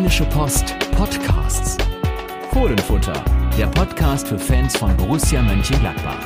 Rheinische Post Podcasts. Fohlenfutter, der Podcast für Fans von Borussia Mönchengladbach.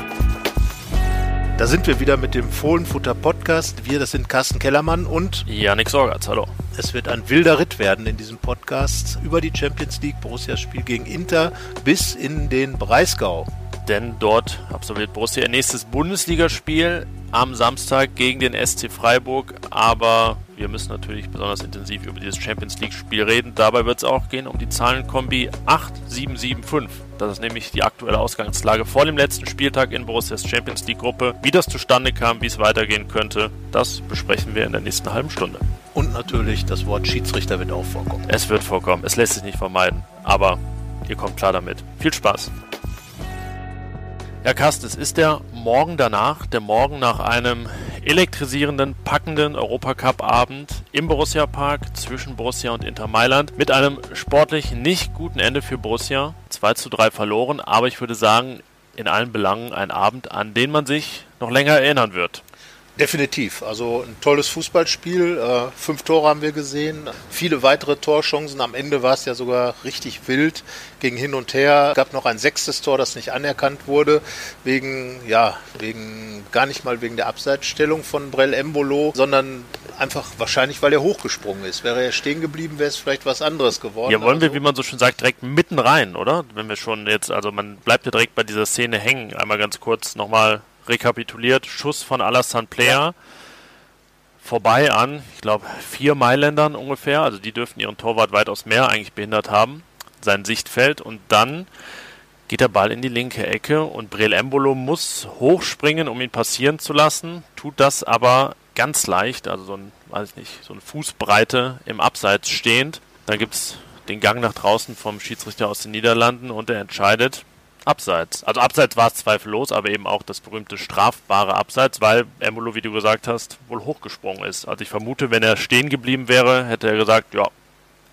Da sind wir wieder mit dem Fohlenfutter Podcast. Wir, das sind Carsten Kellermann und Janik Sorgatz. Hallo. Es wird ein wilder Ritt werden in diesem Podcast über die Champions League, Borussia Spiel gegen Inter bis in den Breisgau. Denn dort absolviert Borussia ihr nächstes Bundesligaspiel am Samstag gegen den SC Freiburg. Aber wir müssen natürlich besonders intensiv über dieses Champions League-Spiel reden. Dabei wird es auch gehen um die Zahlenkombi 8775. Das ist nämlich die aktuelle Ausgangslage vor dem letzten Spieltag in Borussias Champions League-Gruppe. Wie das zustande kam, wie es weitergehen könnte, das besprechen wir in der nächsten halben Stunde. Und natürlich das Wort Schiedsrichter wird auch vorkommen. Es wird vorkommen. Es lässt sich nicht vermeiden. Aber ihr kommt klar damit. Viel Spaß. Ja, Carsten, es ist der Morgen danach, der Morgen nach einem elektrisierenden, packenden Europacup-Abend im Borussia Park zwischen Borussia und Inter Mailand mit einem sportlich nicht guten Ende für Borussia. 2 zu 3 verloren, aber ich würde sagen, in allen Belangen ein Abend, an den man sich noch länger erinnern wird. Definitiv. Also ein tolles Fußballspiel. Äh, fünf Tore haben wir gesehen. Viele weitere Torchancen. Am Ende war es ja sogar richtig wild. Ging hin und her. Es gab noch ein sechstes Tor, das nicht anerkannt wurde. Wegen, ja, wegen, gar nicht mal wegen der Abseitsstellung von Brell Embolo, sondern einfach wahrscheinlich, weil er hochgesprungen ist. Wäre er stehen geblieben, wäre es vielleicht was anderes geworden. Ja, wollen wir, also wie man so schön sagt, direkt mitten rein, oder? Wenn wir schon jetzt, also man bleibt ja direkt bei dieser Szene hängen. Einmal ganz kurz nochmal rekapituliert, Schuss von Alassane Player vorbei an, ich glaube, vier Mailändern ungefähr, also die dürften ihren Torwart weitaus mehr eigentlich behindert haben, sein Sichtfeld und dann geht der Ball in die linke Ecke und Brel Embolo muss hochspringen, um ihn passieren zu lassen, tut das aber ganz leicht, also so ein, weiß ich nicht, so eine Fußbreite im Abseits stehend. Dann gibt es den Gang nach draußen vom Schiedsrichter aus den Niederlanden und er entscheidet, Abseits. Also Abseits war es zweifellos, aber eben auch das berühmte strafbare Abseits, weil Embolo, wie du gesagt hast, wohl hochgesprungen ist. Also ich vermute, wenn er stehen geblieben wäre, hätte er gesagt, ja,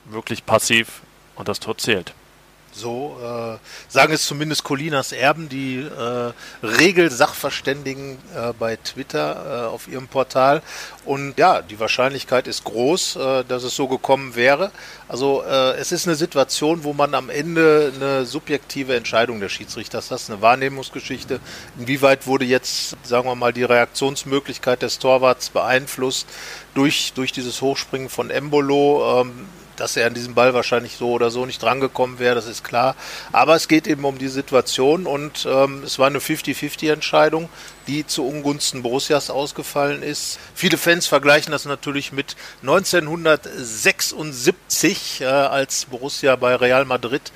wirklich passiv und das Tor zählt. So äh, sagen es zumindest Colinas Erben, die äh, Regelsachverständigen äh, bei Twitter äh, auf ihrem Portal. Und ja, die Wahrscheinlichkeit ist groß, äh, dass es so gekommen wäre. Also äh, es ist eine Situation, wo man am Ende eine subjektive Entscheidung des Schiedsrichters hat, eine Wahrnehmungsgeschichte. Inwieweit wurde jetzt, sagen wir mal, die Reaktionsmöglichkeit des Torwarts beeinflusst durch, durch dieses Hochspringen von Embolo? Ähm, dass er an diesem Ball wahrscheinlich so oder so nicht drangekommen wäre, das ist klar. Aber es geht eben um die Situation und ähm, es war eine 50-50-Entscheidung, die zu Ungunsten Borussias ausgefallen ist. Viele Fans vergleichen das natürlich mit 1976, äh, als Borussia bei Real Madrid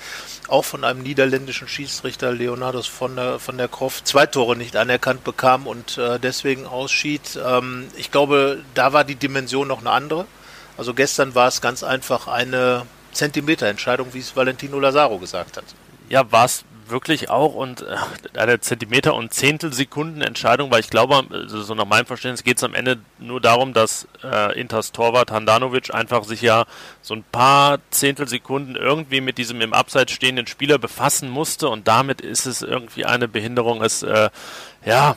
auch von einem niederländischen Schiedsrichter Leonardos von der, von der Kroft zwei Tore nicht anerkannt bekam und äh, deswegen ausschied. Ähm, ich glaube, da war die Dimension noch eine andere. Also gestern war es ganz einfach eine Zentimeterentscheidung, wie es Valentino Lazaro gesagt hat. Ja, war es wirklich auch und äh, eine Zentimeter- und Zehntelsekunden-Entscheidung, weil ich glaube, also so nach meinem Verständnis geht es am Ende nur darum, dass äh, Inters Torwart Handanovic einfach sich ja so ein paar Zehntelsekunden irgendwie mit diesem im Abseits stehenden Spieler befassen musste und damit ist es irgendwie eine Behinderung. Es, äh, ja,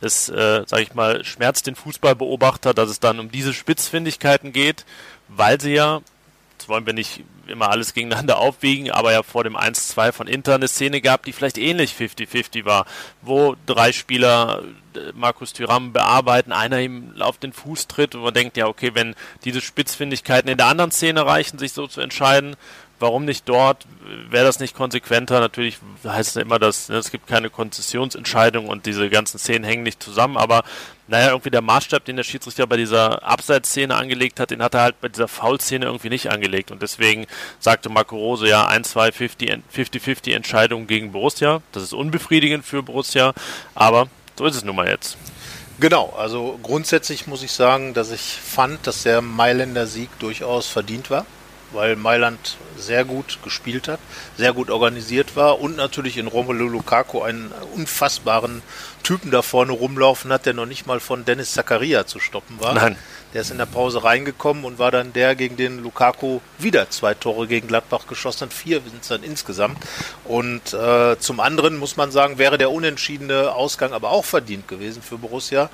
es, äh, sage ich mal, schmerzt den Fußballbeobachter, dass es dann um diese Spitzfindigkeiten geht, weil sie ja, das wollen wir nicht immer alles gegeneinander aufwiegen, aber ja vor dem 1-2 von Inter eine Szene gab, die vielleicht ähnlich 50-50 war, wo drei Spieler äh, Markus Thüram bearbeiten, einer ihm auf den Fuß tritt und man denkt, ja, okay, wenn diese Spitzfindigkeiten in der anderen Szene reichen, sich so zu entscheiden, warum nicht dort? Wäre das nicht konsequenter? Natürlich heißt es immer, dass ne, es gibt keine Konzessionsentscheidung und diese ganzen Szenen hängen nicht zusammen, aber naja, irgendwie der Maßstab, den der Schiedsrichter bei dieser Abseitsszene angelegt hat, den hat er halt bei dieser Foulszene irgendwie nicht angelegt. Und deswegen sagte Marco Rose ja 1-2 50-50 Entscheidung gegen Borussia. Das ist unbefriedigend für Borussia, aber so ist es nun mal jetzt. Genau, also grundsätzlich muss ich sagen, dass ich fand, dass der Mailänder Sieg durchaus verdient war weil Mailand sehr gut gespielt hat, sehr gut organisiert war und natürlich in Romelu Lukaku einen unfassbaren Typen da vorne rumlaufen hat, der noch nicht mal von Dennis Zakaria zu stoppen war. Nein. Der ist in der Pause reingekommen und war dann der, gegen den Lukaku wieder zwei Tore gegen Gladbach geschossen hat. Vier sind es dann insgesamt. Und äh, zum anderen muss man sagen, wäre der unentschiedene Ausgang aber auch verdient gewesen für Borussia,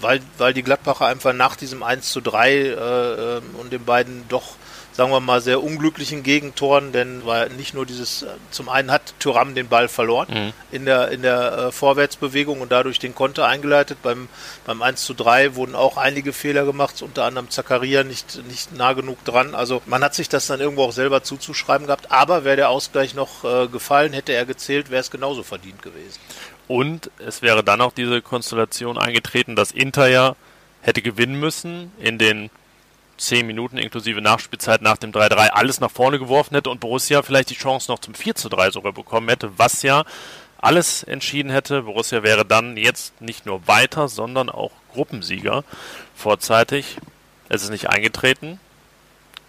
weil, weil die Gladbacher einfach nach diesem 1 zu 3 äh, äh, und den beiden doch sagen wir mal, sehr unglücklichen Gegentoren, denn war nicht nur dieses, zum einen hat Thuram den Ball verloren mhm. in der, in der äh, Vorwärtsbewegung und dadurch den Konter eingeleitet. Beim, beim 1 zu 3 wurden auch einige Fehler gemacht, unter anderem Zakaria nicht, nicht nah genug dran. Also man hat sich das dann irgendwo auch selber zuzuschreiben gehabt, aber wäre der Ausgleich noch äh, gefallen, hätte er gezählt, wäre es genauso verdient gewesen. Und es wäre dann auch diese Konstellation eingetreten, dass Inter ja hätte gewinnen müssen in den 10 Minuten inklusive Nachspielzeit nach dem 3-3 alles nach vorne geworfen hätte und Borussia vielleicht die Chance noch zum 4-3 sogar bekommen hätte, was ja alles entschieden hätte. Borussia wäre dann jetzt nicht nur weiter, sondern auch Gruppensieger vorzeitig. Es ist nicht eingetreten,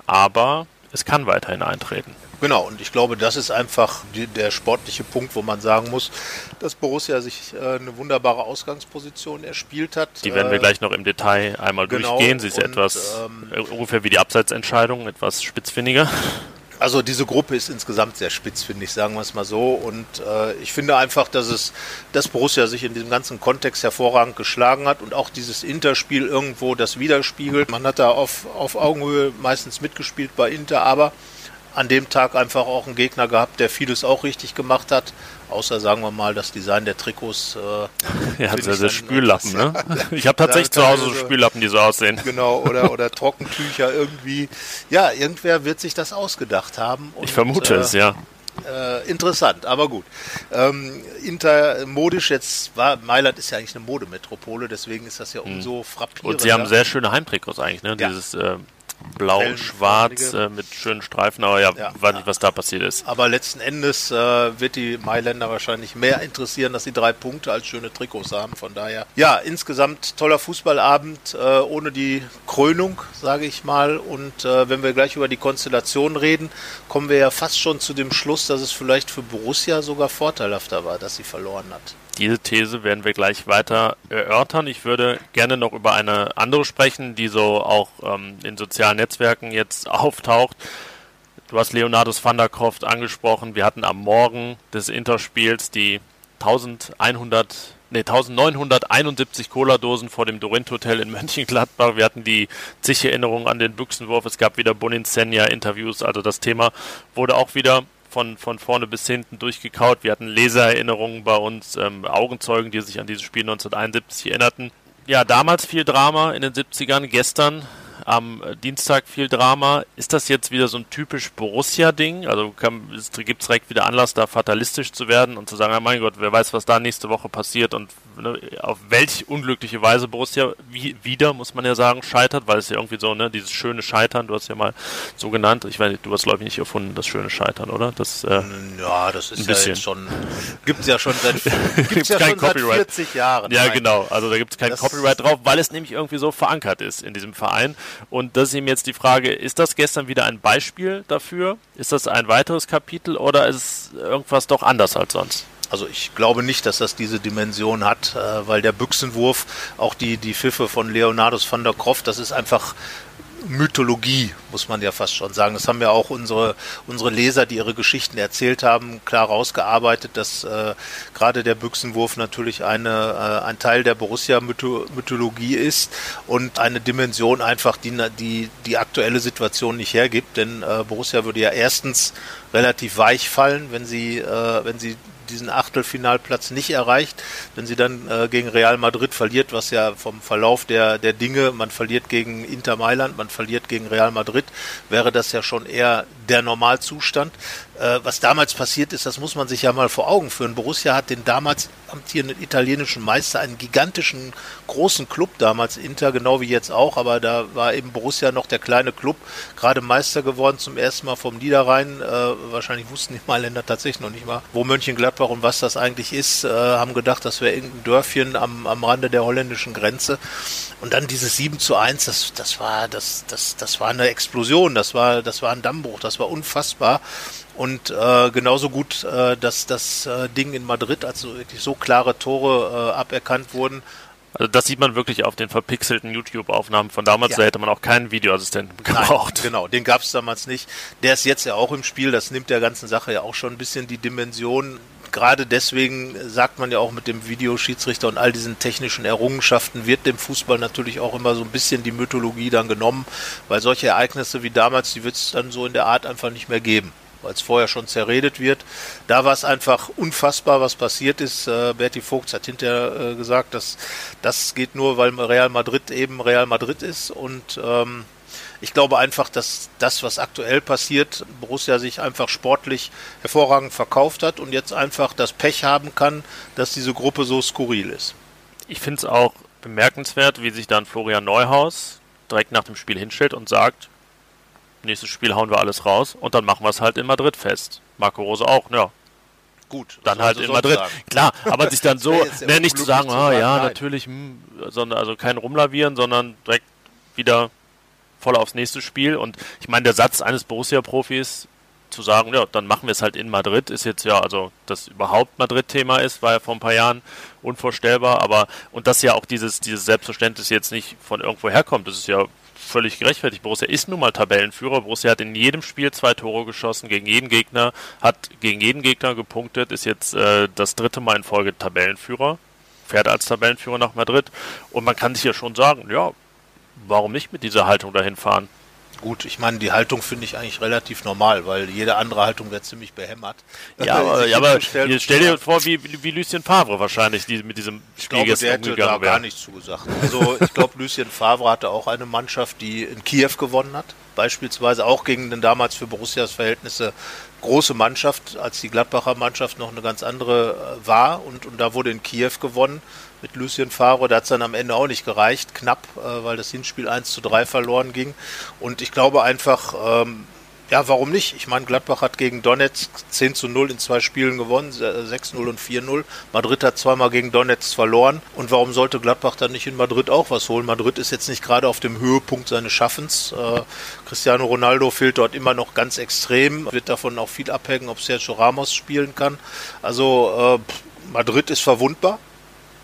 aber es kann weiterhin eintreten. Genau, und ich glaube, das ist einfach die, der sportliche Punkt, wo man sagen muss, dass Borussia sich äh, eine wunderbare Ausgangsposition erspielt hat. Die werden wir äh, gleich noch im Detail einmal genau, durchgehen. Sie ist und, etwas ähm, ungefähr wie die Abseitsentscheidung, etwas spitzfindiger. Also diese Gruppe ist insgesamt sehr spitz, finde ich, sagen wir es mal so. Und äh, ich finde einfach, dass es, dass Borussia sich in diesem ganzen Kontext hervorragend geschlagen hat und auch dieses Interspiel irgendwo das widerspiegelt. Man hat da auf, auf Augenhöhe meistens mitgespielt bei Inter, aber an dem Tag einfach auch einen Gegner gehabt, der vieles auch richtig gemacht hat. Außer sagen wir mal, das Design der Trikots. Äh, ja, also das Spüllappen, ne? Ich habe tatsächlich zu Hause so Spüllappen, die so aussehen. Genau, oder, oder Trockentücher irgendwie. Ja, irgendwer wird sich das ausgedacht haben. Und, ich vermute äh, es, ja. Äh, interessant, aber gut. Ähm, intermodisch jetzt war Mailand ist ja eigentlich eine Modemetropole, deswegen ist das ja hm. umso frappierender. Und sie haben sehr schöne Heimtrikots eigentlich, ne? Ja. Dieses äh, blau-schwarz äh, mit schönen Streifen, aber ja, ja, weiß nicht, was da passiert ist. Aber letzten Endes äh, wird die Mailänder wahrscheinlich mehr interessieren, dass sie drei Punkte als schöne Trikots haben. Von daher, ja, insgesamt toller Fußballabend äh, ohne die Krönung, sage ich mal. Und äh, wenn wir gleich über die Konstellation reden, kommen wir ja fast schon zu dem Schluss, dass es vielleicht für Borussia sogar vorteilhafter war, dass sie verloren hat. Diese These werden wir gleich weiter erörtern. Ich würde gerne noch über eine andere sprechen, die so auch ähm, in sozialen Netzwerken jetzt auftaucht. Du hast Leonardus van der Kroft angesprochen. Wir hatten am Morgen des Interspiels die 1100 nee, 1971 Cola-Dosen vor dem Dorint Hotel in Mönchengladbach. Wir hatten die zig Erinnerungen an den Büchsenwurf. Es gab wieder Boninsenia-Interviews. Also das Thema wurde auch wieder von, von vorne bis hinten durchgekaut. Wir hatten Lesererinnerungen bei uns, ähm, Augenzeugen, die sich an dieses Spiel 1971 erinnerten. Ja, damals viel Drama in den 70ern, gestern am Dienstag viel Drama. Ist das jetzt wieder so ein typisch Borussia-Ding? Also gibt es direkt wieder Anlass, da fatalistisch zu werden und zu sagen, oh mein Gott, wer weiß, was da nächste Woche passiert und ne, auf welch unglückliche Weise Borussia wie, wieder, muss man ja sagen, scheitert, weil es ja irgendwie so, ne, dieses schöne Scheitern, du hast ja mal so genannt, ich weiß nicht, du hast glaube ich nicht erfunden, das schöne Scheitern, oder? Das, äh, ja, das ist ja jetzt schon, gibt es ja schon seit, gibt's ja schon seit 40 Jahren. Ja, genau, also da gibt es kein das Copyright drauf, weil es nämlich irgendwie so verankert ist in diesem Verein und das ist eben jetzt die Frage, ist das gestern wieder ein Beispiel dafür? Ist das ein weiteres Kapitel oder ist irgendwas doch anders als sonst? Also ich glaube nicht, dass das diese Dimension hat, äh, weil der Büchsenwurf, auch die, die Pfiffe von Leonardus van der Kroft, das ist einfach Mythologie, muss man ja fast schon sagen. Das haben ja auch unsere, unsere Leser, die ihre Geschichten erzählt haben, klar rausgearbeitet, dass äh, gerade der Büchsenwurf natürlich eine, äh, ein Teil der Borussia-Mythologie ist und eine Dimension einfach, die die, die aktuelle Situation nicht hergibt. Denn äh, Borussia würde ja erstens relativ weich fallen, wenn sie, äh, wenn sie diesen Achtelfinalplatz nicht erreicht. Wenn sie dann äh, gegen Real Madrid verliert, was ja vom Verlauf der, der Dinge, man verliert gegen Inter Mailand, man verliert gegen Real Madrid, wäre das ja schon eher der Normalzustand. Äh, was damals passiert ist, das muss man sich ja mal vor Augen führen. Borussia hat den damals amtierenden italienischen Meister, einen gigantischen großen Club damals, Inter, genau wie jetzt auch, aber da war eben Borussia noch der kleine Club, gerade Meister geworden zum ersten Mal vom Niederrhein. Äh, wahrscheinlich wussten die Mailänder tatsächlich noch nicht mal, wo Mönchengladbach und was das eigentlich ist, äh, haben gedacht, das wäre irgendein Dörfchen am, am Rande der holländischen Grenze. Und dann dieses 7 zu 1, das, das war, das, das, das war eine Explosion, das war, das war ein Dammbruch, das war unfassbar. Und äh, genauso gut, äh, dass das äh, Ding in Madrid, also wirklich so klare Tore äh, aberkannt wurden. Also das sieht man wirklich auf den verpixelten YouTube-Aufnahmen von damals. Ja. Da hätte man auch keinen Videoassistenten gebraucht. Nein, genau, den gab es damals nicht. Der ist jetzt ja auch im Spiel. Das nimmt der ganzen Sache ja auch schon ein bisschen die Dimension gerade deswegen sagt man ja auch mit dem Videoschiedsrichter und all diesen technischen Errungenschaften wird dem Fußball natürlich auch immer so ein bisschen die Mythologie dann genommen, weil solche Ereignisse wie damals, die wird es dann so in der Art einfach nicht mehr geben weil es vorher schon zerredet wird. Da war es einfach unfassbar, was passiert ist. Äh, Berti Vogt hat hinterher äh, gesagt, dass das geht nur, weil Real Madrid eben Real Madrid ist und ähm, ich glaube einfach, dass das, was aktuell passiert, Borussia sich einfach sportlich hervorragend verkauft hat und jetzt einfach das Pech haben kann, dass diese Gruppe so skurril ist. Ich finde es auch bemerkenswert, wie sich dann Florian Neuhaus direkt nach dem Spiel hinstellt und sagt, nächstes Spiel hauen wir alles raus und dann machen wir es halt in Madrid fest. Marco Rose auch, ja. Gut, dann halt in Madrid. Sagen. Klar, aber sich dann so, ne, nicht zu sagen, ah ja, nein. natürlich, hm, sondern also kein rumlavieren, sondern direkt wieder voll aufs nächste Spiel. Und ich meine, der Satz eines Borussia-Profis zu sagen, ja, dann machen wir es halt in Madrid, ist jetzt ja, also das überhaupt Madrid-Thema ist, war ja vor ein paar Jahren unvorstellbar, aber und dass ja auch dieses, dieses Selbstverständnis jetzt nicht von irgendwo herkommt, das ist ja völlig gerechtfertigt. Borussia ist nun mal Tabellenführer. Borussia hat in jedem Spiel zwei Tore geschossen gegen jeden Gegner, hat gegen jeden Gegner gepunktet, ist jetzt äh, das dritte Mal in Folge Tabellenführer, fährt als Tabellenführer nach Madrid. Und man kann sich ja schon sagen, ja, warum nicht mit dieser Haltung dahin fahren? Gut, ich meine, die Haltung finde ich eigentlich relativ normal, weil jede andere Haltung wäre ziemlich behämmert. Ja, aber, ja, aber stell dir vor, wie, wie Lucien Favre wahrscheinlich die, mit diesem Spiel ich glaube, der hätte da gar nichts zugesagt. Also ich glaube, Lucien Favre hatte auch eine Mannschaft, die in Kiew gewonnen hat, beispielsweise auch gegen den damals für Borussias Verhältnisse große Mannschaft, als die Gladbacher Mannschaft noch eine ganz andere äh, war und, und da wurde in Kiew gewonnen mit Lucien Favre. Da hat es dann am Ende auch nicht gereicht, knapp, äh, weil das Hinspiel 1 zu 3 verloren ging. Und ich glaube einfach, ähm, ja, warum nicht? Ich meine, Gladbach hat gegen Donetsk 10 zu 0 in zwei Spielen gewonnen, 6-0 und 4-0. Madrid hat zweimal gegen Donetsk verloren. Und warum sollte Gladbach dann nicht in Madrid auch was holen? Madrid ist jetzt nicht gerade auf dem Höhepunkt seines Schaffens. Äh, Cristiano Ronaldo fehlt dort immer noch ganz extrem. Wird davon auch viel abhängen, ob Sergio Ramos spielen kann. Also äh, Madrid ist verwundbar.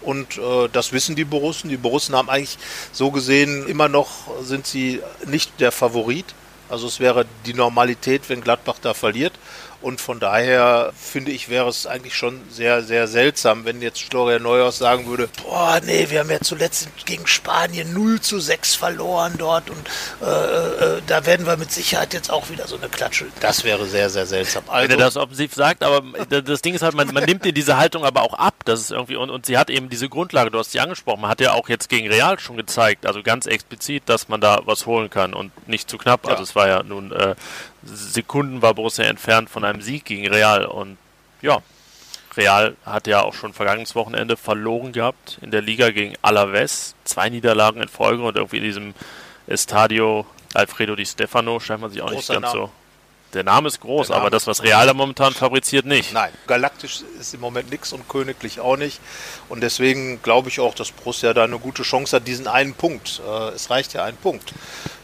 Und äh, das wissen die Borussen. Die Borussen haben eigentlich so gesehen immer noch, sind sie nicht der Favorit. Also es wäre die Normalität, wenn Gladbach da verliert. Und von daher finde ich, wäre es eigentlich schon sehr, sehr seltsam, wenn jetzt Florian Neuhaus sagen würde, boah, nee, wir haben ja zuletzt gegen Spanien 0 zu 6 verloren dort und äh, äh, da werden wir mit Sicherheit jetzt auch wieder so eine Klatsche. Das wäre sehr, sehr seltsam. Also, wenn er das offensiv sagt, aber das Ding ist halt, man, man nimmt dir diese Haltung aber auch ab. Das ist irgendwie, und, und sie hat eben diese Grundlage, du hast sie angesprochen, man hat ja auch jetzt gegen Real schon gezeigt, also ganz explizit, dass man da was holen kann und nicht zu knapp. Ja. Also es war ja nun äh, Sekunden war Borussia entfernt von einem Sieg gegen Real. Und ja, Real hat ja auch schon vergangenes Wochenende verloren gehabt in der Liga gegen Alaves. Zwei Niederlagen in Folge und irgendwie in diesem Estadio Alfredo Di Stefano scheint man sich auch Großer nicht ganz Name. so der Name ist groß, Name aber das, was Real da momentan fabriziert, nicht. Nein, galaktisch ist im Moment nichts und königlich auch nicht. Und deswegen glaube ich auch, dass Borussia da eine gute Chance hat, diesen einen Punkt. Äh, es reicht ja ein Punkt.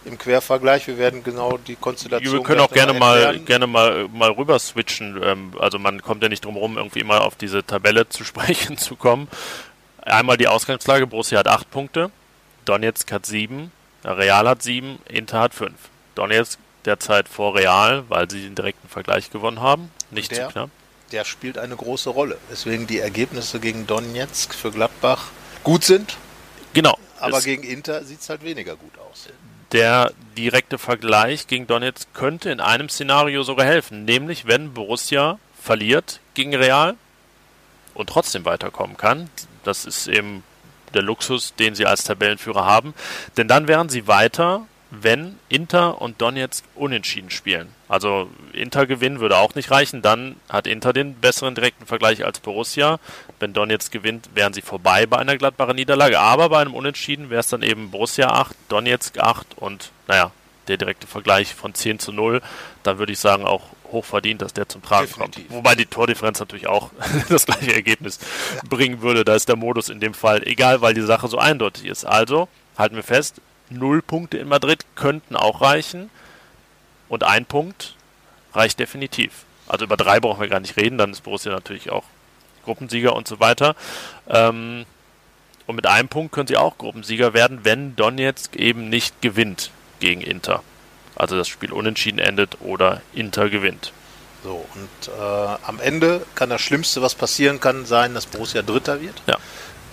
Im Quervergleich, wir werden genau die Konstellation. Wir können auch gerne mal, gerne mal, mal rüber switchen. Ähm, also man kommt ja nicht drum rum, irgendwie immer auf diese Tabelle zu sprechen zu kommen. Einmal die Ausgangslage, Borussia hat acht Punkte, Donetsk hat sieben, Real hat sieben, Inter hat fünf. Donetsk derzeit vor Real, weil sie den direkten Vergleich gewonnen haben. Nicht der, zu knapp. Der spielt eine große Rolle. Deswegen die Ergebnisse gegen Donetsk für Gladbach gut sind. Genau. Aber gegen Inter sieht es halt weniger gut aus. Der direkte Vergleich gegen Donetsk könnte in einem Szenario sogar helfen, nämlich wenn Borussia verliert gegen Real und trotzdem weiterkommen kann. Das ist eben der Luxus, den sie als Tabellenführer haben. Denn dann wären sie weiter wenn Inter und Donetsk unentschieden spielen. Also Inter gewinnen würde auch nicht reichen, dann hat Inter den besseren direkten Vergleich als Borussia. Wenn Donetsk gewinnt, wären sie vorbei bei einer glattbaren Niederlage, aber bei einem Unentschieden wäre es dann eben Borussia 8, Donetsk 8 und naja, der direkte Vergleich von 10 zu 0, dann würde ich sagen auch hochverdient, dass der zum Tragen Definitiv. kommt. Wobei die Tordifferenz natürlich auch das gleiche Ergebnis ja. bringen würde. Da ist der Modus in dem Fall egal, weil die Sache so eindeutig ist. Also halten wir fest, null Punkte in Madrid könnten auch reichen. Und ein Punkt reicht definitiv. Also über drei brauchen wir gar nicht reden, dann ist Borussia natürlich auch Gruppensieger und so weiter. Ähm, und mit einem Punkt können sie auch Gruppensieger werden, wenn Donetsk eben nicht gewinnt gegen Inter. Also das Spiel unentschieden endet oder Inter gewinnt. So, und äh, am Ende kann das Schlimmste, was passieren kann, sein, dass Borussia Dritter wird. Ja.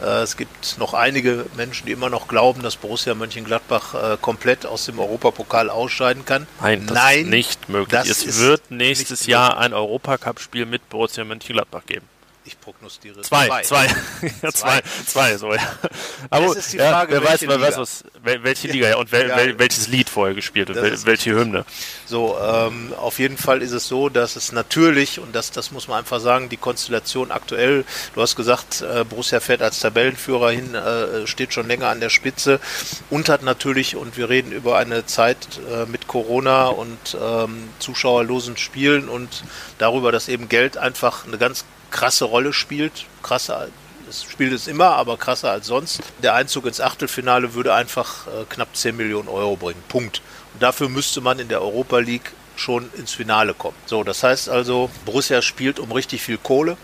Äh, es gibt noch einige Menschen, die immer noch glauben, dass Borussia Mönchengladbach äh, komplett aus dem Europapokal ausscheiden kann. Nein, das Nein, ist nicht möglich. Es wird nächstes Jahr ein Europacup-Spiel mit Borussia Mönchengladbach geben. Ich prognostiziere Zwei, zwei, ja, zwei, zwei, so, ja. Aber Es ist die ja, Frage, wer weiß, wer weiß was, wel- welche Liga, ja, und wel, wel, welches Lied vorher gespielt wird, Das wel, welche Hymne. So, ähm, auf jeden Fall ist es so, dass es natürlich, und das, das muss man einfach sagen, die Konstellation aktuell, du hast gesagt, äh, Borussia fährt als Tabellenführer hin, äh, steht schon länger an der Spitze und hat natürlich, und wir reden über eine Zeit äh, mit Corona und ähm, zuschauerlosen Spielen und darüber, dass eben Geld einfach eine ganz krasse Rolle spielt, krasser es spielt es immer, aber krasser als sonst. Der Einzug ins Achtelfinale würde einfach äh, knapp 10 Millionen Euro bringen. Punkt. Und dafür müsste man in der Europa League schon ins Finale kommen. So, das heißt also, Borussia spielt um richtig viel Kohle.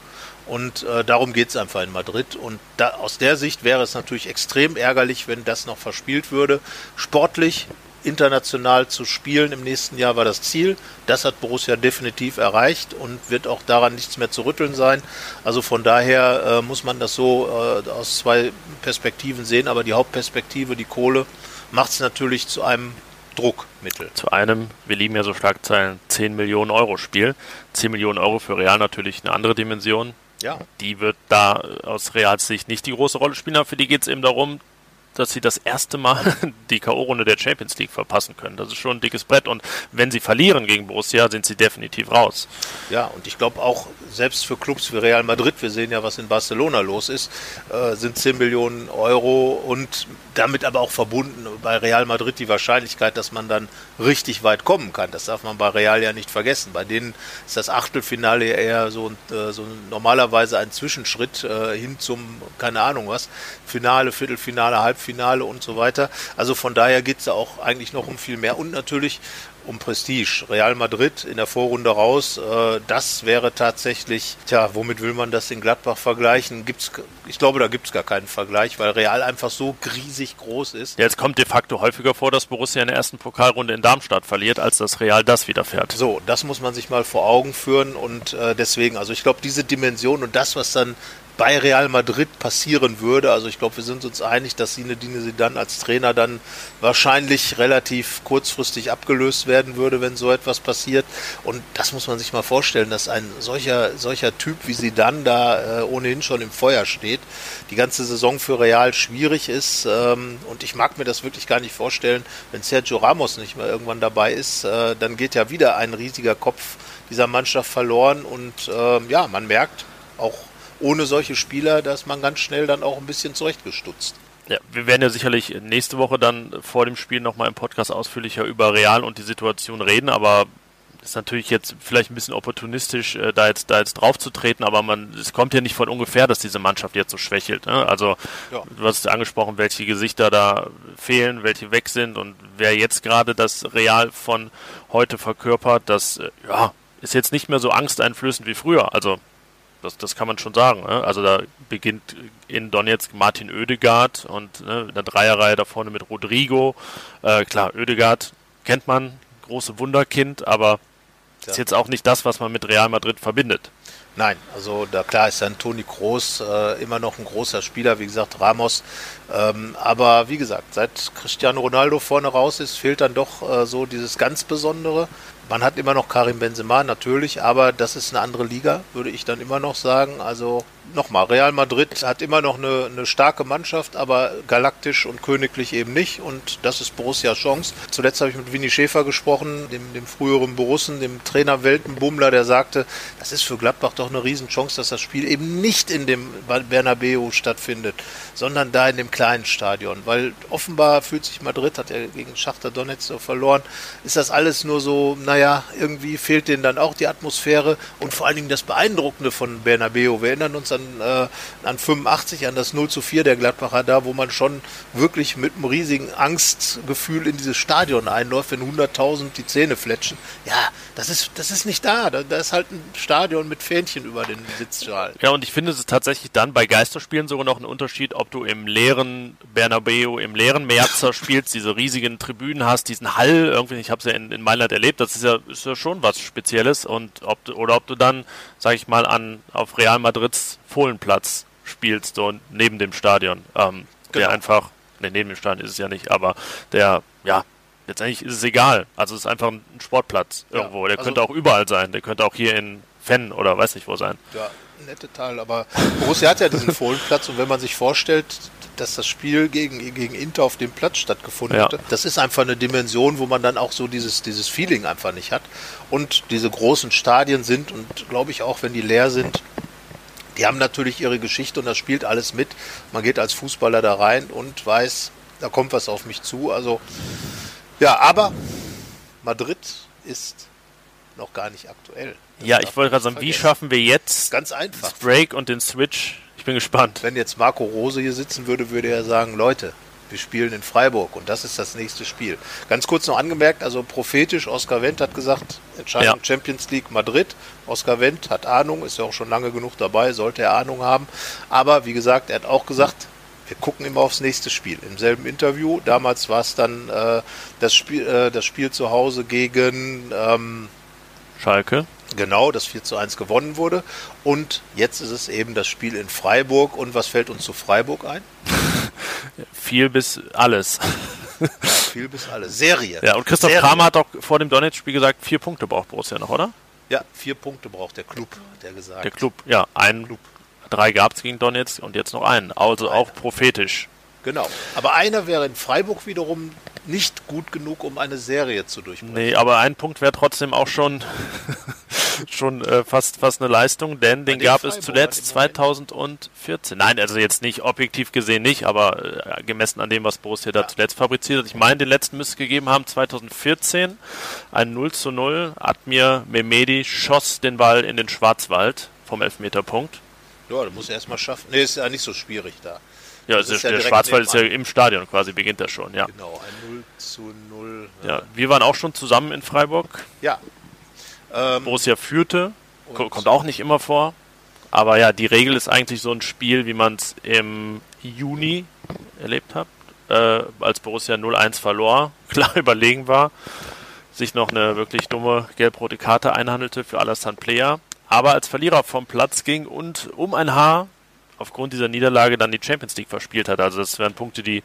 Und äh, darum geht es einfach in Madrid. Und da, aus der Sicht wäre es natürlich extrem ärgerlich, wenn das noch verspielt würde. Sportlich, international zu spielen im nächsten Jahr war das Ziel. Das hat Borussia definitiv erreicht und wird auch daran nichts mehr zu rütteln sein. Also von daher äh, muss man das so äh, aus zwei Perspektiven sehen. Aber die Hauptperspektive, die Kohle, macht es natürlich zu einem Druckmittel. Zu einem, wir lieben ja so Schlagzeilen, 10 Millionen Euro Spiel. 10 Millionen Euro für Real natürlich eine andere Dimension. Ja, Die wird da aus Reals Sicht nicht die große Rolle spielen, aber für die geht es eben darum, dass sie das erste Mal die K.O.-Runde der Champions League verpassen können. Das ist schon ein dickes Brett und wenn sie verlieren gegen Borussia, sind sie definitiv raus. Ja, und ich glaube auch, selbst für Clubs wie Real Madrid, wir sehen ja, was in Barcelona los ist, äh, sind 10 Millionen Euro und damit aber auch verbunden bei Real Madrid die Wahrscheinlichkeit, dass man dann richtig weit kommen kann. Das darf man bei Real ja nicht vergessen. Bei denen ist das Achtelfinale eher so, äh, so normalerweise ein Zwischenschritt äh, hin zum, keine Ahnung was, Finale, Viertelfinale, Halbfinale und so weiter. Also von daher geht es da auch eigentlich noch um viel mehr und natürlich um Prestige. Real Madrid in der Vorrunde raus, äh, das wäre tatsächlich, tja, womit will man das in Gladbach vergleichen? Gibt's, ich glaube, da gibt es gar keinen Vergleich, weil Real einfach so riesig groß ist. Jetzt kommt de facto häufiger vor, dass Borussia in der ersten Pokalrunde in Darmstadt verliert, als dass Real das widerfährt. So, das muss man sich mal vor Augen führen und äh, deswegen, also ich glaube, diese Dimension und das, was dann bei Real Madrid passieren würde, also ich glaube, wir sind uns einig, dass Zinedine Zidane als Trainer dann wahrscheinlich relativ kurzfristig abgelöst werden würde, wenn so etwas passiert. Und das muss man sich mal vorstellen, dass ein solcher, solcher Typ wie Zidane da äh, ohnehin schon im Feuer steht, die ganze Saison für Real schwierig ist. Ähm, und ich mag mir das wirklich gar nicht vorstellen, wenn Sergio Ramos nicht mehr irgendwann dabei ist, äh, dann geht ja wieder ein riesiger Kopf dieser Mannschaft verloren. Und ähm, ja, man merkt auch ohne solche Spieler, dass man ganz schnell dann auch ein bisschen zurechtgestutzt. Ja, wir werden ja sicherlich nächste Woche dann vor dem Spiel nochmal im Podcast ausführlicher über Real und die Situation reden, aber ist natürlich jetzt vielleicht ein bisschen opportunistisch, äh, da jetzt da jetzt drauf zu treten, aber man es kommt ja nicht von ungefähr, dass diese Mannschaft jetzt so schwächelt. Ne? Also Ja. du hast angesprochen, welche Gesichter da fehlen, welche weg sind und wer jetzt gerade das Real von heute verkörpert, das äh, ja ist jetzt nicht mehr so angsteinflößend wie früher. Also das, das kann man schon sagen. Ne? Also da beginnt in Donetsk Martin Oedegaard und ne, in der Dreierreihe da vorne mit Rodrigo. Äh, klar, Oedegaard kennt man, große Wunderkind, aber ist Ja. jetzt auch nicht das, was man mit Real Madrid verbindet. Nein, also da klar ist dann Toni Kroos äh, immer noch ein großer Spieler, wie gesagt, Ramos. Ähm, aber wie gesagt, seit Cristiano Ronaldo vorne raus ist, fehlt dann doch äh, so dieses ganz Besondere. Man hat immer noch Karim Benzema, natürlich, aber das ist eine andere Liga, würde ich dann immer noch sagen. Also nochmal, Real Madrid hat immer noch eine, eine starke Mannschaft, aber galaktisch und königlich eben nicht. Und das ist Borussias Chance. Zuletzt habe ich mit Winnie Schäfer gesprochen, dem, dem früheren Borussen, dem Trainer Weltenbummler, der sagte, das ist für Gladbach doch eine Riesenchance, dass das Spiel eben nicht in dem Bernabeu stattfindet, sondern da in dem kleinen Stadion. Weil offenbar fühlt sich Madrid, hat er gegen Schachter Donetsk so verloren, ist das alles nur so, naja, irgendwie fehlt denen dann auch die Atmosphäre und vor allen Dingen das Beeindruckende von Bernabeu. Wir erinnern uns an, äh, an 85, an das 0 zu 4 der Gladbacher da, wo man schon wirklich mit einem riesigen Angstgefühl in dieses Stadion einläuft, wenn 100.000 die Zähne fletschen. Ja, das ist, das ist nicht da. da. Da ist halt ein Stadion mit Fähnchen über den Sitzschalen. Ja, und ich finde es tatsächlich dann bei Geisterspielen sogar noch ein Unterschied, ob du im leeren Bernabeu, im leeren Merzer spielst, diese riesigen Tribünen hast, diesen Hall, irgendwie, ich habe es ja in, in Mailand erlebt, das ist ja, ist ja schon was Spezielles. Und ob du, oder ob du dann, sag ich mal, an auf Real Madrids Fohlenplatz spielst, so neben dem Stadion. Ähm, genau. Der einfach, ne, neben dem Stadion ist es ja nicht, aber der, ja, letztendlich ist es egal. Also es ist einfach ein Sportplatz irgendwo. Ja, der also könnte auch überall sein. Der könnte auch hier in Fenn oder weiß nicht wo sein. Ja, nette Teil. Aber Borussia hat ja diesen Fohlenplatz und wenn man sich vorstellt, dass das Spiel gegen, gegen Inter auf dem Platz stattgefunden ja. hat, das ist einfach eine Dimension, wo man dann auch so dieses, dieses Feeling einfach nicht hat. Und diese großen Stadien sind und glaube ich auch, wenn die leer sind, die haben natürlich ihre Geschichte und das spielt alles mit. Man geht als Fußballer da rein und weiß, da kommt was auf mich zu. Also ja, aber Madrid ist noch gar nicht aktuell. Das ja, ich wollte gerade sagen, wie schaffen wir jetzt Ganz einfach. das Break und den Switch? Ich bin gespannt. Wenn jetzt Marco Rose hier sitzen würde, würde er sagen, Leute, wir spielen in Freiburg und das ist das nächste Spiel. Ganz kurz noch angemerkt, also prophetisch, Oskar Wendt hat gesagt, Entscheidung ja. Champions League Madrid. Oskar Wendt hat Ahnung, ist ja auch schon lange genug dabei, sollte er Ahnung haben. Aber wie gesagt, er hat auch gesagt, wir gucken immer aufs nächste Spiel. Im selben Interview, damals war es dann äh, das, Spiel, äh, das Spiel zu Hause gegen ähm, Schalke. Genau, das 4 zu 1 gewonnen wurde. Und jetzt ist es eben das Spiel in Freiburg. Und was fällt uns zu Freiburg ein? viel bis alles. ja, viel bis alles. Serie. Ja, und Christoph Serie. Kramer hat doch vor dem Donetsk-Spiel gesagt, vier Punkte braucht Borussia noch, oder? Ja, vier Punkte braucht der Club, der gesagt. Der Club, ja, ein Club. Drei gab es gegen Donetsk und jetzt noch einen. Also Eine. auch prophetisch. Genau. Aber einer wäre in Freiburg wiederum nicht gut genug, um eine Serie zu durchbrechen. Nee, aber ein Punkt wäre trotzdem auch schon, schon äh, fast, fast eine Leistung, denn den, den gab Freiburg es zuletzt 2014. Nein, also jetzt nicht objektiv gesehen nicht, aber äh, gemessen an dem, was Borussia ja. da zuletzt fabriziert hat. Ich meine, den letzten müsste gegeben haben 2014. Ein 0 zu 0. Admir Mehmedi schoss den Ball in den Schwarzwald vom Elfmeterpunkt. Ja, du musst erstmal schaffen. Nee, ist ja nicht so schwierig da. Ja, das ist der Schwarzwald ist ja im Stadion quasi, beginnt er schon, ja. Genau, ein 0 zu 0. Ja. ja. wir waren auch schon zusammen in Freiburg. Ja. Ähm, Borussia führte, kommt auch nicht immer vor. Aber ja, die Regel ist eigentlich so ein Spiel, wie man es im Juni erlebt hat, äh, als Borussia 0-1 verlor, klar überlegen war, sich noch eine wirklich dumme gelb-rote Karte einhandelte für Alassane Player aber als Verlierer vom Platz ging und um ein Haar aufgrund dieser Niederlage dann die Champions League verspielt hat. Also das wären Punkte, die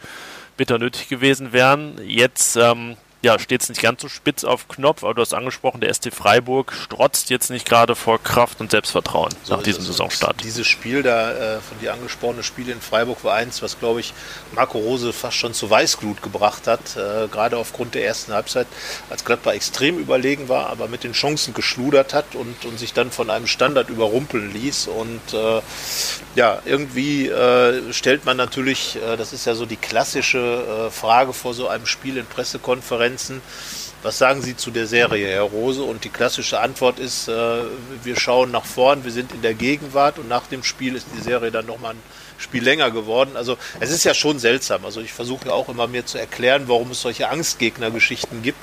bitter nötig gewesen wären. Jetzt ähm, ja, steht es nicht ganz so spitz auf Knopf, aber du hast angesprochen, der ST Freiburg strotzt jetzt nicht gerade vor Kraft und Selbstvertrauen so nach diesem Saisonstart. Dieses Spiel da, äh, von dir angesprochene Spiel in Freiburg war eins, was glaube ich Marco Rose fast schon zu Weißglut gebracht hat, äh, gerade aufgrund der ersten Halbzeit, als Gladbach extrem überlegen war, aber mit den Chancen geschludert hat und, und sich dann von einem Standard überrumpeln ließ und äh, ja, irgendwie äh, stellt man natürlich, äh, das ist ja so die klassische äh, Frage vor so einem Spiel in Pressekonferenzen, Konferenzen. Was sagen Sie zu der Serie, Herr Rose? Und die klassische Antwort ist, äh, wir schauen nach vorn, wir sind in der Gegenwart und nach dem Spiel ist die Serie dann nochmal ein Spiel länger geworden. Also es ist ja schon seltsam. Also ich versuche ja auch immer mir zu erklären, warum es solche Angstgegner-Geschichten gibt.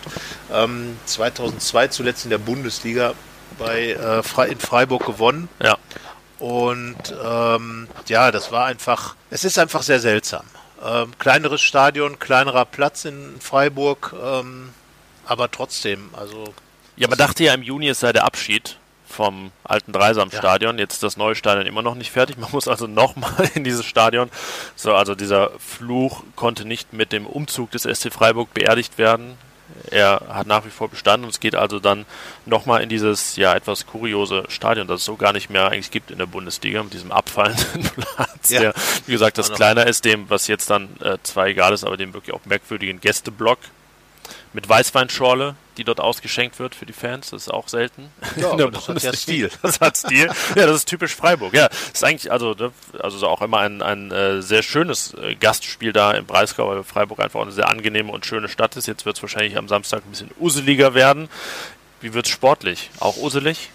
Ähm, 2002 zuletzt in der Bundesliga bei, äh, in Freiburg gewonnen. Ja. Und ähm, ja, das war einfach, es ist einfach sehr seltsam. Ähm, kleineres Stadion, kleinerer Platz in Freiburg, ähm, aber trotzdem, also. Ja, man dachte ja im Juni, es sei der Abschied vom alten Dreisamstadion. Ja. Jetzt ist das neue Stadion immer noch nicht fertig. Man muss also nochmal in dieses Stadion. So, also dieser Fluch konnte nicht mit dem Umzug des SC Freiburg beerdigt werden. Er hat nach wie vor bestanden und es geht also dann nochmal in dieses ja etwas kuriose Stadion, das es so gar nicht mehr eigentlich gibt in der Bundesliga mit diesem abfallenden Platz, ja. der wie gesagt das kleiner ist, dem was jetzt dann äh, zwar egal ist, aber dem wirklich auch merkwürdigen Gästeblock mit Weißweinschorle, die dort ausgeschenkt wird für die Fans. Das ist auch selten. Ja, das hat ja Stil. Das hat Stil. Ja, das ist typisch Freiburg. Ja, das ist eigentlich also ne, also auch immer ein, ein äh, sehr schönes äh, Gastspiel da im Breisgau, weil Freiburg einfach eine sehr angenehme und schöne Stadt ist. Jetzt wird es wahrscheinlich am Samstag ein bisschen useliger werden. Wie wird es sportlich? Auch uselig?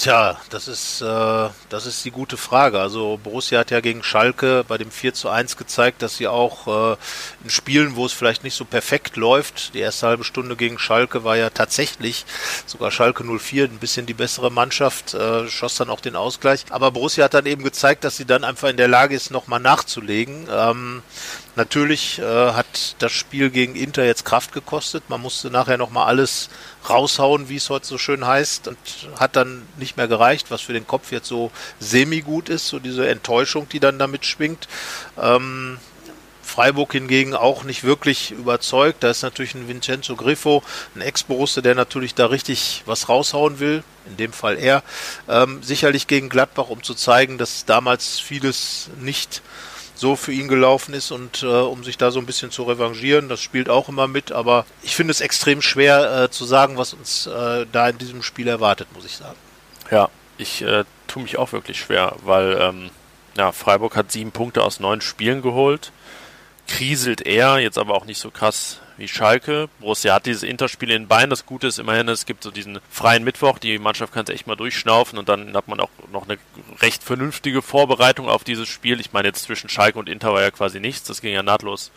Tja, das ist, äh, das ist die gute Frage. Also Borussia hat ja gegen Schalke bei dem 4 zu 1 gezeigt, dass sie auch äh, in Spielen, wo es vielleicht nicht so perfekt läuft, die erste halbe Stunde gegen Schalke war ja tatsächlich sogar Schalke 04 ein bisschen die bessere Mannschaft, äh, schoss dann auch den Ausgleich. Aber Borussia hat dann eben gezeigt, dass sie dann einfach in der Lage ist, nochmal nachzulegen. Ähm, Natürlich äh, hat das Spiel gegen Inter jetzt Kraft gekostet. Man musste nachher nochmal alles raushauen, wie es heute so schön heißt, und hat dann nicht mehr gereicht, was für den Kopf jetzt so semi-gut ist, so diese Enttäuschung, die dann damit schwingt. Ähm, Freiburg hingegen auch nicht wirklich überzeugt. Da ist natürlich ein Vincenzo Griffo, ein Ex-Borusse, der natürlich da richtig was raushauen will. In dem Fall er. Ähm, sicherlich gegen Gladbach, um zu zeigen, dass damals vieles nicht so für ihn gelaufen ist und äh, um sich da so ein bisschen zu revanchieren. Das spielt auch immer mit, aber ich finde es extrem schwer äh, zu sagen, was uns äh, da in diesem Spiel erwartet, muss ich sagen. Ja, ich äh, tue mich auch wirklich schwer, weil ähm, ja, Freiburg hat sieben Punkte aus neun Spielen geholt, kriselt er, jetzt aber auch nicht so krass wie Schalke. Borussia hat dieses Interspiel in Beinen. Das Gute ist immerhin, es gibt so diesen freien Mittwoch. Die Mannschaft kann es echt mal durchschnaufen und dann hat man auch noch eine recht vernünftige Vorbereitung auf dieses Spiel. Ich meine, jetzt zwischen Schalke und Inter war ja quasi nichts. Das ging ja nahtlos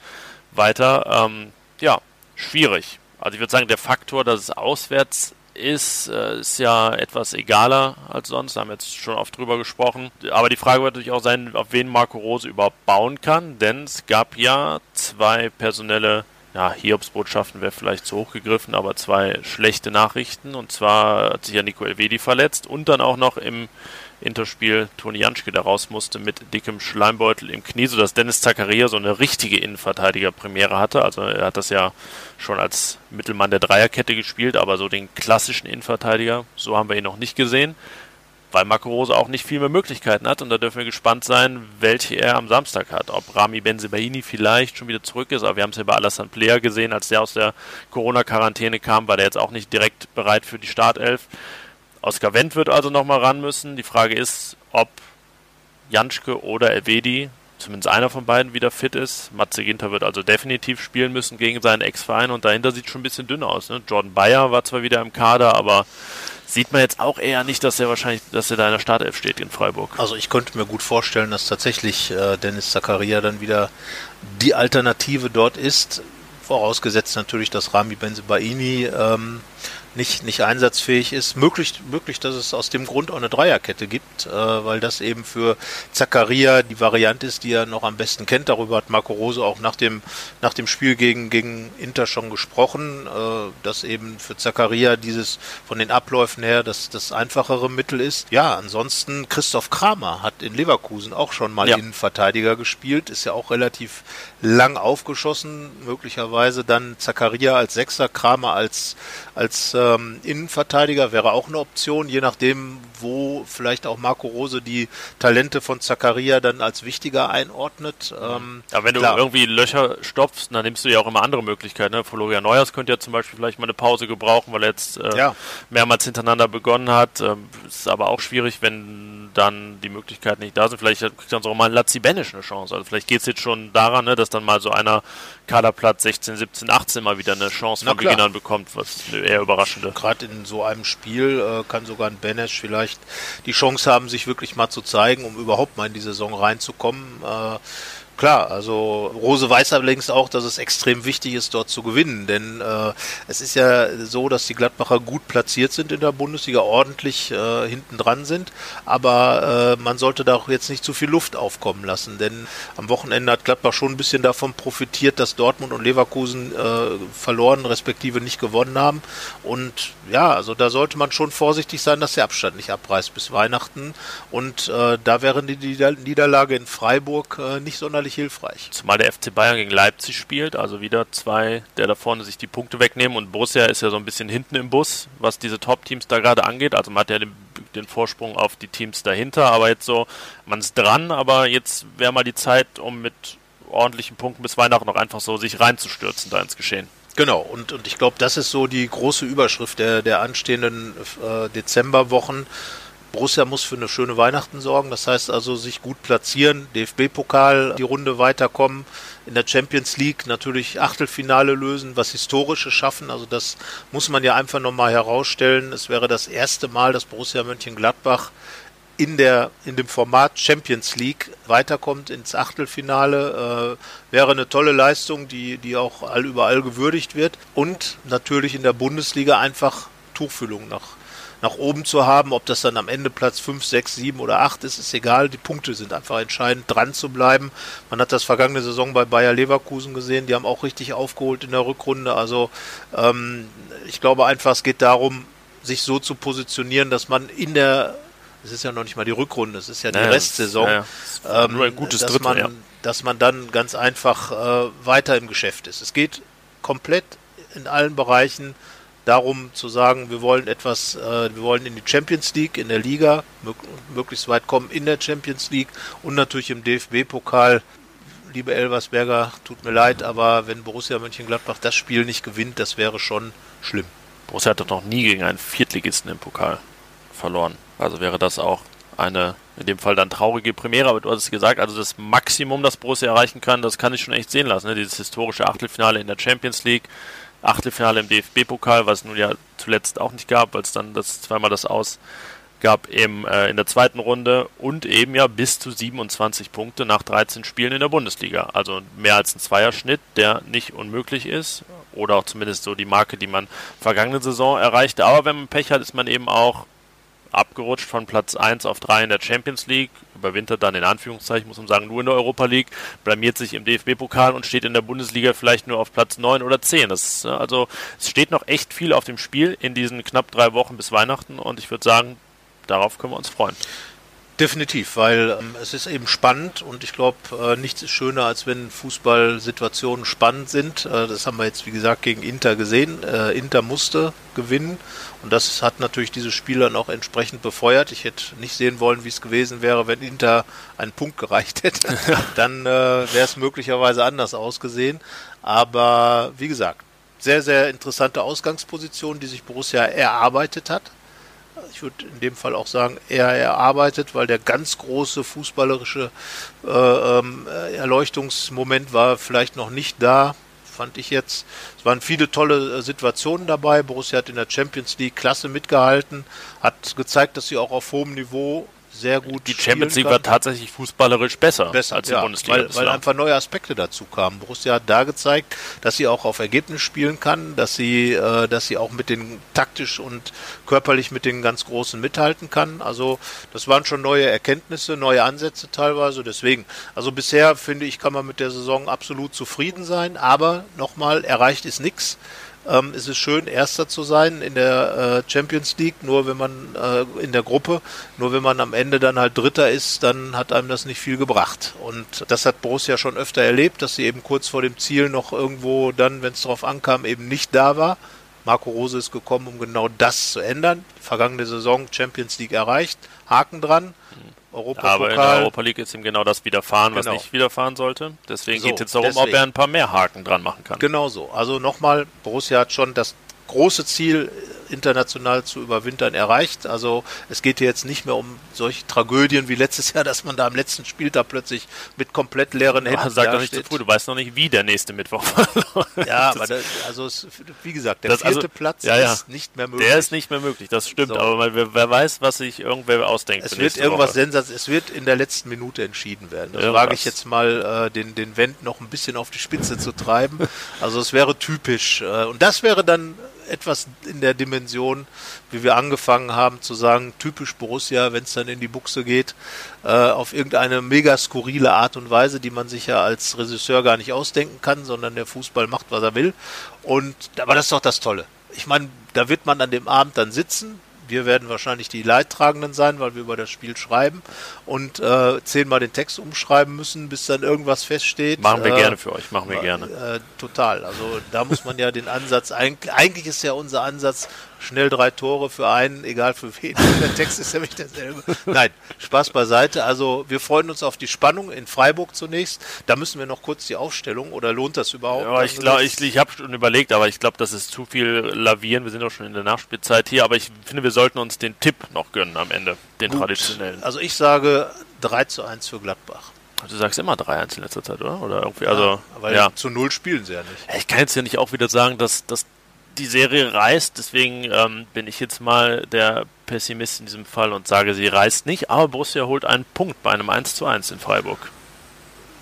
weiter. Ähm, ja, schwierig. Also ich würde sagen, der Faktor, dass es auswärts ist, äh, ist ja etwas egaler als sonst. Da haben wir jetzt schon oft drüber gesprochen. Aber die Frage wird natürlich auch sein, auf wen Marco Rose überhaupt bauen kann, denn es gab ja zwei personelle ja, Hiobsbotschaften wäre vielleicht zu hoch gegriffen, aber zwei schlechte Nachrichten. Und zwar hat sich ja Nico Elvedi verletzt und dann auch noch im Interspiel Toni Janschke, der raus musste mit dickem Schleimbeutel im Knie, sodass Dennis Zakaria so eine richtige Innenverteidiger-Premiere hatte. Also er hat das ja schon als Mittelmann der Dreierkette gespielt, aber so den klassischen Innenverteidiger, so haben wir ihn noch nicht gesehen weil Marco Rose auch nicht viel mehr Möglichkeiten hat und da dürfen wir gespannt sein, welche er am Samstag hat. Ob Rami Benzebaini vielleicht schon wieder zurück ist, aber wir haben es ja bei Alassane Player gesehen, als der aus der Corona-Quarantäne kam, war der jetzt auch nicht direkt bereit für die Startelf. Oskar Wendt wird also nochmal ran müssen. Die Frage ist, ob Janschke oder Elvedi, zumindest einer von beiden, wieder fit ist. Matze Ginter wird also definitiv spielen müssen gegen seinen Ex-Verein und dahinter sieht es schon ein bisschen dünn aus. Ne? Jordan Bayer war zwar wieder im Kader, aber sieht man jetzt auch eher nicht, dass er wahrscheinlich, dass er da in der Startelf steht in Freiburg. Also ich könnte mir gut vorstellen, dass tatsächlich äh, Dennis Zakaria dann wieder die Alternative dort ist. Vorausgesetzt natürlich, dass Rami Benzebaini ähm, nicht, nicht einsatzfähig ist. Möglich, möglich, dass es aus dem Grund auch eine Dreierkette gibt, äh, weil das eben für Zakaria die Variante ist, die er noch am besten kennt. Darüber hat Marco Rose auch nach dem, nach dem Spiel gegen, gegen Inter schon gesprochen, äh, dass eben für Zakaria dieses von den Abläufen her das, das einfachere Mittel ist. Ja, ansonsten Christoph Kramer hat in Leverkusen auch schon mal ja. Innenverteidiger gespielt, ist ja auch relativ lang aufgeschossen, möglicherweise dann Zakaria als Sechser, Kramer als, als ähm, Innenverteidiger wäre auch eine Option, je nachdem, wo vielleicht auch Marco Rose die Talente von Zakaria dann als wichtiger einordnet. Ähm, ja, wenn klar. du irgendwie Löcher stopfst, dann nimmst du ja auch immer andere Möglichkeiten. Ne? Florian Neuers könnte ja zum Beispiel vielleicht mal eine Pause gebrauchen, weil er jetzt äh, ja. mehrmals hintereinander begonnen hat. Ähm, ist aber auch schwierig, wenn dann die Möglichkeiten nicht da sind. Vielleicht kriegt dann sogar mal ein Lazzi Benisch eine Chance. Also vielleicht geht es jetzt schon daran, ne, dass dann mal so einer Kaderplatz 16, 17, 18 mal wieder eine Chance von Beginn an bekommt, was eher überraschende. Gerade in so einem Spiel äh, kann sogar ein Benesch vielleicht die Chance haben, sich wirklich mal zu zeigen, um überhaupt mal in die Saison reinzukommen. Äh, Klar, also Rose weiß allerdings auch, dass es extrem wichtig ist, dort zu gewinnen, denn äh, es ist ja so, dass die Gladbacher gut platziert sind in der Bundesliga, ordentlich äh, hinten dran sind, aber äh, man sollte da auch jetzt nicht zu viel Luft aufkommen lassen, denn am Wochenende hat Gladbach schon ein bisschen davon profitiert, dass Dortmund und Leverkusen äh, verloren, respektive nicht gewonnen haben. Und ja, also da sollte man schon vorsichtig sein, dass der Abstand nicht abreißt bis Weihnachten. Und äh, da wäre die Niederlage in Freiburg äh, nicht sonderlich sonderlich hilfreich. Zumal der FC Bayern gegen Leipzig spielt, also wieder zwei, der da vorne sich die Punkte wegnehmen und Borussia ist ja so ein bisschen hinten im Bus, was diese Top-Teams da gerade angeht. Also man hat ja den, den, Vorsprung auf die Teams dahinter, aber jetzt so, man ist dran, aber jetzt wäre mal die Zeit, um mit ordentlichen Punkten bis Weihnachten noch einfach so sich reinzustürzen da ins Geschehen. Genau, und, und ich glaube, das ist so die große Überschrift der, der anstehenden äh, Dezemberwochen Borussia muss für eine schöne Weihnachten sorgen. Das heißt also sich gut platzieren, DFB-Pokal die Runde weiterkommen, in der Champions League natürlich Achtelfinale lösen, was Historisches schaffen. Also das muss man ja einfach nochmal herausstellen. Es wäre das erste Mal, dass Borussia Mönchengladbach in der in dem Format Champions League weiterkommt ins Achtelfinale äh, wäre eine tolle Leistung, die die auch all überall gewürdigt wird und natürlich in der Bundesliga einfach Tuchfühlung nach nach oben zu haben, ob das dann am Ende Platz 5, 6, 7 oder 8 ist, ist egal. Die Punkte sind einfach entscheidend, dran zu bleiben. Man hat das vergangene Saison bei Bayer Leverkusen gesehen, die haben auch richtig aufgeholt in der Rückrunde. Also ähm, ich glaube einfach, es geht darum, sich so zu positionieren, dass man in der es ist ja noch nicht mal die Rückrunde, es ist ja die ja, Restsaison. Ja, ja. Ähm, Nur ein gutes dass Drittel, man, ja. dass man dann ganz einfach äh, weiter im Geschäft ist. Es geht komplett in allen Bereichen darum zu sagen, wir wollen etwas, äh, wir wollen in die Champions League, in der Liga, mög möglichst weit kommen in der Champions League und natürlich im DFB-Pokal. Liebe Elversberger, tut mir leid, aber wenn Borussia Mönchengladbach das Spiel nicht gewinnt, das wäre schon schlimm. Borussia hat doch noch nie gegen einen Viertligisten im Pokal verloren. Also wäre das auch eine, in dem Fall dann traurige Premiere, aber du hast es gesagt, also das Maximum, das Borussia erreichen kann, das kann ich schon echt sehen lassen. Ne? Dieses historische Achtelfinale in der Champions League, Achtelfinale im DFB-Pokal, was es nun ja zuletzt auch nicht gab, weil es dann das zweimal das Aus gab im, äh, in der zweiten Runde und eben ja bis zu 27 Punkte nach 13 Spielen in der Bundesliga. Also mehr als ein Zweierschnitt, der nicht unmöglich ist oder auch zumindest so die Marke, die man vergangene Saison erreichte. Aber wenn man Pech hat, ist man eben auch abgerutscht von Platz 1 auf 3 in der Champions League, überwintert dann in Anführungszeichen, muss man sagen, nur in der Europa League, blamiert sich im DFB-Pokal und steht in der Bundesliga vielleicht nur auf Platz 9 oder 10. Das also es steht noch echt viel auf dem Spiel in diesen knapp drei Wochen bis Weihnachten und ich würde sagen, darauf können wir uns freuen. Definitiv, weil ähm, es ist eben spannend und ich glaube, äh, nichts ist schöner, als wenn Fußballsituationen spannend sind. Äh, das haben wir jetzt, wie gesagt, gegen Inter gesehen. Äh, Inter musste gewinnen und das hat natürlich diese Spieler dann auch entsprechend befeuert. Ich hätte nicht sehen wollen, wie es gewesen wäre, wenn Inter einen Punkt gereicht hätte. Dann äh, wäre es möglicherweise anders ausgesehen. Aber wie gesagt, sehr, sehr interessante Ausgangsposition, die sich Borussia erarbeitet hat ich würde in dem Fall auch sagen, eher erarbeitet, weil der ganz große fußballerische äh, ähm, Erleuchtungsmoment war vielleicht noch nicht da, fand ich jetzt. Es waren viele tolle äh, Situationen dabei. Borussia hat in der Champions League klasse mitgehalten, hat gezeigt, dass sie auch auf hohem Niveau sehr gut Die Champions League war tatsächlich fußballerisch besser, besser als die ja, Bundesliga. Weil, weil einfach neue Aspekte dazu kamen. Borussia hat da gezeigt, dass sie auch auf Ergebnis spielen kann, dass sie, äh, dass sie auch mit den taktisch und körperlich mit den ganz Großen mithalten kann. Also das waren schon neue Erkenntnisse, neue Ansätze teilweise. Deswegen, also bisher finde ich, kann man mit der Saison absolut zufrieden sein. Aber nochmal, erreicht ist nichts ähm, ist es schön, Erster zu sein in der äh, Champions League, nur wenn man äh, in der Gruppe, nur wenn man am Ende dann halt Dritter ist, dann hat einem das nicht viel gebracht. Und das hat Borussia schon öfter erlebt, dass sie eben kurz vor dem Ziel noch irgendwo dann, wenn es darauf ankam, eben nicht da war. Marco Rose ist gekommen, um genau das zu ändern. Vergangene Saison Champions League erreicht, Haken dran. Europapokal. Aber in der Europa League ist ihm genau das widerfahren, genau. was nicht widerfahren sollte. Deswegen so, geht es jetzt darum, deswegen. ob er ein paar mehr Haken dran machen kann. Genau so. Also nochmal, Borussia hat schon das große Ziel, international zu überwintern, erreicht. Also es geht hier jetzt nicht mehr um solche Tragödien wie letztes Jahr, dass man da am letzten Spieltag plötzlich mit komplett leeren Händen Sag doch nicht zu früh, du weißt noch nicht, wie der nächste Mittwoch war. ja, aber das, also es, wie gesagt, der das, vierte also, Platz ja, ja. ist nicht mehr möglich. Der ist nicht mehr möglich, das stimmt, so. aber wer, wer, weiß, was sich irgendwer ausdenkt. Es wird irgendwas Sensats, es wird in der letzten Minute entschieden werden. Das Irgendwas. wage ich jetzt mal, äh, den, den Wendt noch ein bisschen auf die Spitze zu treiben. Also es wäre typisch. Äh, und das wäre dann etwas in der Dimension, wie wir angefangen haben zu sagen, typisch Borussia, wenn es dann in die Buchse geht, äh, auf irgendeine mega skurrile Art und Weise, die man sich ja als Regisseur gar nicht ausdenken kann, sondern der Fußball macht, was er will. Und aber das ist doch das Tolle. Ich meine, da wird man an dem Abend dann sitzen, wir werden wahrscheinlich die Leidtragenden sein, weil wir über das Spiel schreiben und äh, zehnmal den Text umschreiben müssen, bis dann irgendwas feststeht. Machen wir äh, gerne für euch, machen wir gerne. Äh, total. Also da muss man ja den Ansatz, eigentlich, eigentlich ist ja unser Ansatz, schnell drei Tore für einen, egal für wen. Der Text ist nämlich derselbe. Nein, Spaß beiseite. Also wir freuen uns auf die Spannung in Freiburg zunächst. Da müssen wir noch kurz die Aufstellung oder lohnt das überhaupt? Ja, ich glaube, ich, ich habe schon überlegt, aber ich glaube, das ist zu viel Lavieren. Wir sind auch schon in der Nachspielzeit hier, aber ich finde, wir sollten uns den Tipp noch gönnen am Ende, den Gut. traditionellen. Also ich sage 3 zu 1 für Gladbach. Du sagst immer 3-1 in letzter Zeit, oder? Oder irgendwie, also, ja, weil ja. zu null spielen sie ja nicht. Ich kann jetzt ja nicht auch wieder sagen, dass, dass die Serie reißt, deswegen ähm, bin ich jetzt mal der Pessimist in diesem Fall und sage, sie reißt nicht, aber Borussia holt einen Punkt bei einem 1 zu 1 in Freiburg.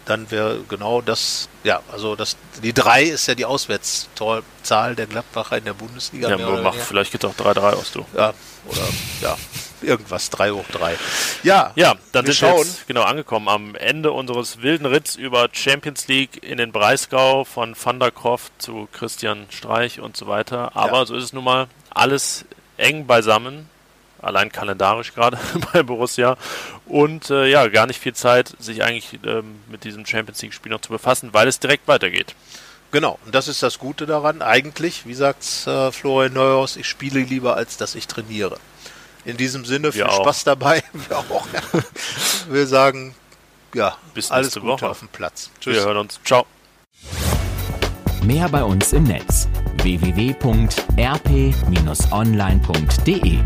Dann wäre genau das, ja, also das, die 3 ist ja die Auswärtszahl der Gladbacher in der Bundesliga. Ja, mach, vielleicht geht auch 3-3 aus, du. Ja, oder, ja, irgendwas, 3 hoch 3. Ja, ja dann sind schauen. wir jetzt genau angekommen am Ende unseres wilden Ritts über Champions League in den Breisgau von Van der Kroft zu Christian Streich und so weiter. Aber ja. so ist es nun mal alles eng beisammen, allein kalendarisch gerade bei Borussia und äh, ja, gar nicht viel Zeit, sich eigentlich ähm, mit diesem Champions League-Spiel noch zu befassen, weil es direkt weitergeht. Genau, und das ist das Gute daran. Eigentlich, wie sagt äh, Florian Neuhaus, ich spiele lieber, als dass ich trainiere. In diesem Sinne viel Spaß dabei. Wir auch. Wir sagen, ja, Bis alles Gute Woche. auf dem Platz. Tschüss. Wir hören uns. Ciao. Mehr bei uns im Netz www.rp-online.de